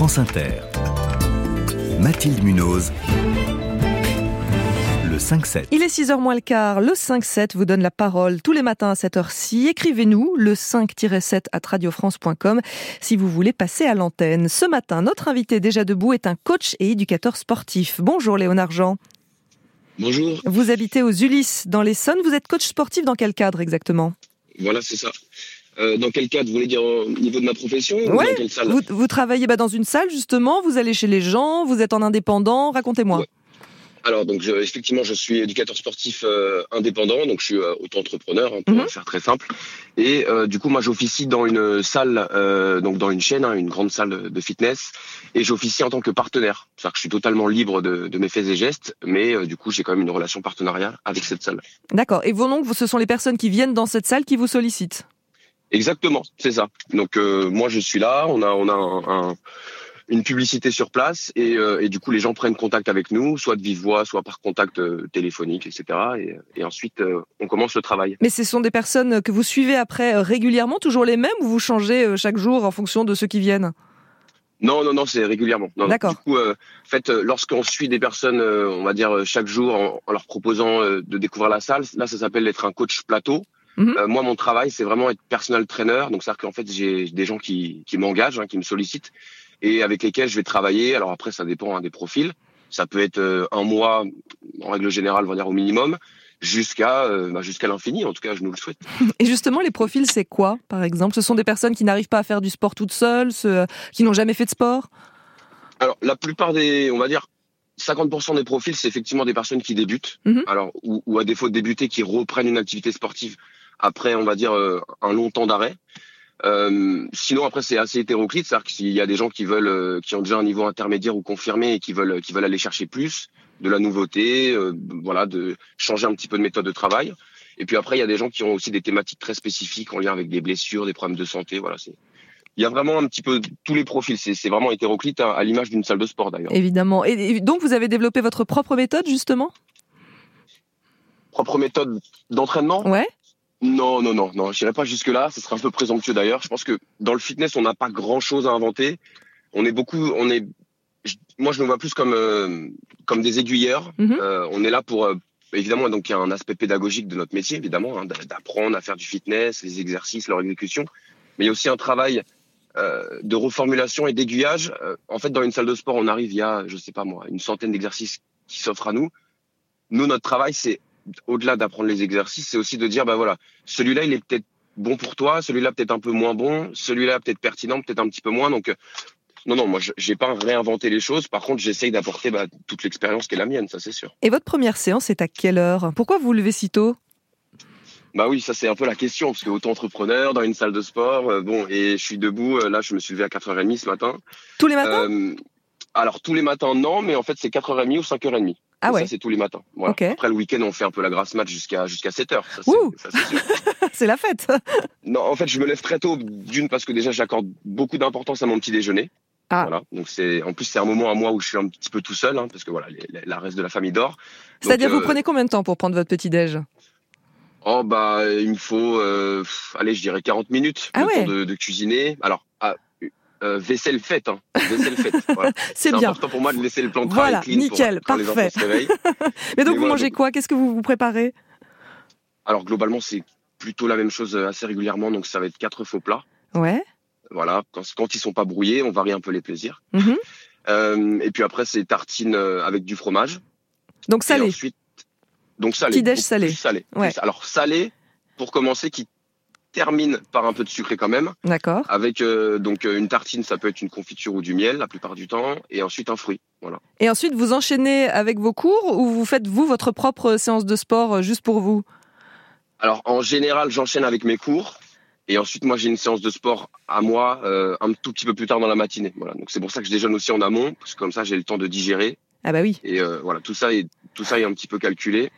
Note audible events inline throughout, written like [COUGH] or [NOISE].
France Inter. Mathilde Munoz. Le 5-7. Il est 6h moins le quart. Le 5-7 vous donne la parole tous les matins à cette heure-ci. Écrivez-nous le 5-7 à radiofrance.com si vous voulez passer à l'antenne. Ce matin, notre invité déjà debout est un coach et éducateur sportif. Bonjour Léonard Jean. Bonjour. Vous habitez aux Ulysses dans l'Essonne. Vous êtes coach sportif dans quel cadre exactement? Voilà, c'est ça. Euh, dans quel cadre Vous voulez dire au niveau de ma profession ou Ouais, dans quelle salle Vous, vous travaillez bah, dans une salle justement, vous allez chez les gens, vous êtes en indépendant. Racontez-moi. Ouais. Alors, donc, je- effectivement, je suis éducateur sportif euh, indépendant, donc je suis euh, auto-entrepreneur, hein, pour Mhm. faire très simple. Et euh, du coup, moi, j'officie dans une salle, donc dans une chaîne, hein, une grande salle de fitness, et j'officie en tant que partenaire. C'est-à-dire que je suis totalement libre de, de mes faits et gestes, mais du coup, j'ai quand même une relation partenariale avec cette salle. D'accord. Et vos noms, ce sont les personnes qui viennent dans cette salle qui vous sollicitent? Exactement, c'est ça. Donc euh, moi je suis là, on a on a un, un- une publicité sur place et, euh, et du coup les gens prennent contact avec nous, soit de vive voix, soit par contact euh, téléphonique, etc. Et, et ensuite euh, on commence le travail. Mais ce sont des personnes que vous suivez après euh, régulièrement, toujours les mêmes, ou vous changez chaque jour en fonction de ceux qui viennent? Non non non, c'est régulièrement. Non, non. D'accord. Du coup, euh, en fait, lorsqu'on suit des personnes, euh, on va dire chaque jour en, en leur proposant euh, de découvrir la salle, là ça s'appelle être un coach plateau. Mhm. Euh, moi mon travail c'est vraiment être personal trainer, donc c'est à dire qu'en fait j'ai des gens qui qui m'engagent, hein, qui me sollicitent et avec lesquels je vais travailler. Alors après, ça dépend hein, des profils. Ça peut être euh, un mois, en règle générale, on va dire au minimum, jusqu'à euh, bah, jusqu'à l'infini. En tout cas, je nous le souhaite. Et justement, les profils, c'est quoi, par exemple? Ce sont des personnes qui n'arrivent pas à faire du sport toutes seules, ceux, qui n'ont jamais fait de sport? Alors, la plupart des, on va dire, 50% des profils, c'est effectivement des personnes qui débutent. Mhm. Alors, ou, ou à défaut de débuter, qui reprennent une activité sportive après, on va dire, euh, un long temps d'arrêt. Euh, sinon, après, c'est assez hétéroclite, c'est-à-dire qu'il y a des gens qui veulent, euh, qui ont déjà un niveau intermédiaire ou confirmé et qui veulent, qui veulent aller chercher plus, de la nouveauté, euh, voilà, de changer un petit peu de méthode de travail. Et puis après, il y a des gens qui ont aussi des thématiques très spécifiques en lien avec des blessures, des problèmes de santé. Voilà, c'est. Il y a vraiment un petit peu tous les profils. C'est vraiment hétéroclite hein, à, à l'image d'une salle de sport d'ailleurs. Évidemment. Et, donc, vous avez développé votre propre méthode, justement? Propre méthode d'entraînement? Ouais. Non, non, non, non. Je n'irai pas jusque là. Ce serait un peu présomptueux d'ailleurs. Je pense que dans le fitness, on n'a pas grand chose à inventer. On est beaucoup, on est. moi, je me vois plus comme euh, comme des aiguilleurs. Mhm. Euh, on est là pour euh, évidemment donc il y a un aspect pédagogique de notre métier évidemment hein, d'a- d'apprendre à faire du fitness, les exercices, leur exécution. Mais il y a aussi un travail de reformulation et d'aiguillage. Euh, en fait, dans une salle de sport, on arrive il y a je sais pas moi une centaine d'exercices qui s'offrent à nous. Nous, notre travail, c'est au-delà d'apprendre les exercices, c'est aussi de dire bah voilà, celui-là il est peut-être bon pour toi, celui-là peut-être un peu moins bon, celui-là peut-être pertinent, peut-être un petit peu moins. Donc euh, non, non, moi, je- j'ai pas réinventé les choses. Par contre, j'essaye d'apporter bah, toute l'expérience qui est la mienne, ça c'est sûr. Et votre première séance est à quelle heure? Pourquoi vous levez si tôt? Bah oui, ça c'est un peu la question, parce que auto-entrepreneur dans une salle de sport, euh, bon, et je suis debout, euh, là je me suis levé à 4h30 ce matin. Tous les matins? Euh, alors tous les matins, non, mais en fait c'est 4h30 ou 5h30. Ah Et ouais, Ça c'est tous les matins. Voilà. Après le week-end, on fait un peu la grasse mat jusqu'à jusqu'à 7h. Ça, Ouh. c'est- ça, c'est sûr. [LAUGHS] c'est la fête. [LAUGHS] Non, en fait, je me lève très tôt, d'une parce que déjà j'accorde beaucoup d'importance à mon petit déjeuner. Ah. Voilà. Donc c'est, en plus c'est un moment à moi où je suis un petit peu tout seul, hein, parce que voilà, les- les- la reste de la famille dort. C'est-à-dire, vous prenez combien de temps pour prendre votre petit-déj Oh bah il me faut, euh, allez, je dirais 40 minutes Ah ouais. temps de, de cuisiner. Alors, ah, euh, vaisselle faite, hein. Vaisselle faite. [LAUGHS] Voilà. C'est bien. important pour moi de laisser le plan de travail Voilà, clean nickel, pour quand les parfait. se. [LAUGHS] Mais donc, Et vous mangez donc- quoi? Qu'est-ce que vous vous préparez? Alors globalement c'est plutôt la même chose euh, assez régulièrement, donc ça va être quatre faux plats. Ouais. Voilà, quand, quand ils sont pas brouillés, on varie un peu les plaisirs. Mhm. Euh, et puis après, c'est tartines euh, avec du fromage. Donc, Et salé. ensuite, donc salé. Petit déj salé. salé. Ouais. Alors salé, pour commencer, qui termine par un peu de sucré quand même. D'accord. Avec euh, donc euh, une tartine, ça peut être une confiture ou du miel la plupart du temps, et ensuite un fruit. Voilà. Et ensuite, vous enchaînez avec vos cours ou vous faites, vous, votre propre séance de sport euh, juste pour vous? Alors en général, j'enchaîne avec mes cours. Et ensuite, moi, j'ai une séance de sport à moi euh, un tout petit peu plus tard dans la matinée. Voilà. Donc c'est pour ça que je déjeune aussi en amont, parce que comme ça, j'ai le temps de digérer. Ah bah oui. Et euh, voilà, tout ça est tout ça est un petit peu calculé.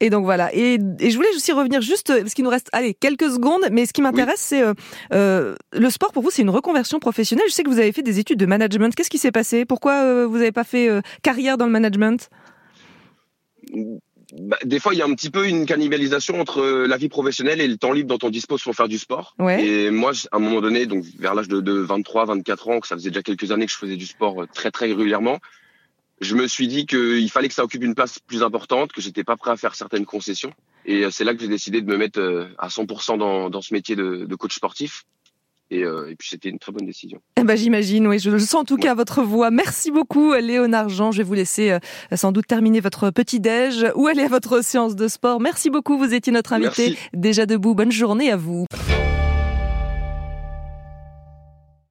Et donc voilà. Et, et je voulais aussi revenir juste, euh, parce qu'il nous reste allez, quelques secondes, mais ce qui m'intéresse, c'est euh, euh, le sport pour vous, c'est une reconversion professionnelle. Je sais que vous avez fait des études de management. Qu'est-ce qui s'est passé? Pourquoi euh, vous n'avez pas fait carrière dans le management? Bah, des fois, il y a un petit peu une cannibalisation entre la vie professionnelle et le temps libre dont on dispose pour faire du sport. Et moi, à un moment donné, donc vers l'âge de, de 23, 24 ans, que ça faisait déjà quelques années que je faisais du sport très très régulièrement, je me suis dit qu'il fallait que ça occupe une place plus importante, que j'étais pas prêt à faire certaines concessions. Et euh, c'est là que j'ai décidé de me mettre euh, à 100% dans, dans ce métier de, de coach sportif. Et, euh, et, puis c'était une très bonne décision. Eh ben, J'imagine, oui, je le sens en tout cas à votre voix. Merci beaucoup Léonard Jean. Je vais vous laisser euh, sans doute terminer votre petit-déj ou aller à votre séance de sport. Merci beaucoup, vous étiez notre invité. Déjà debout, bonne journée à vous.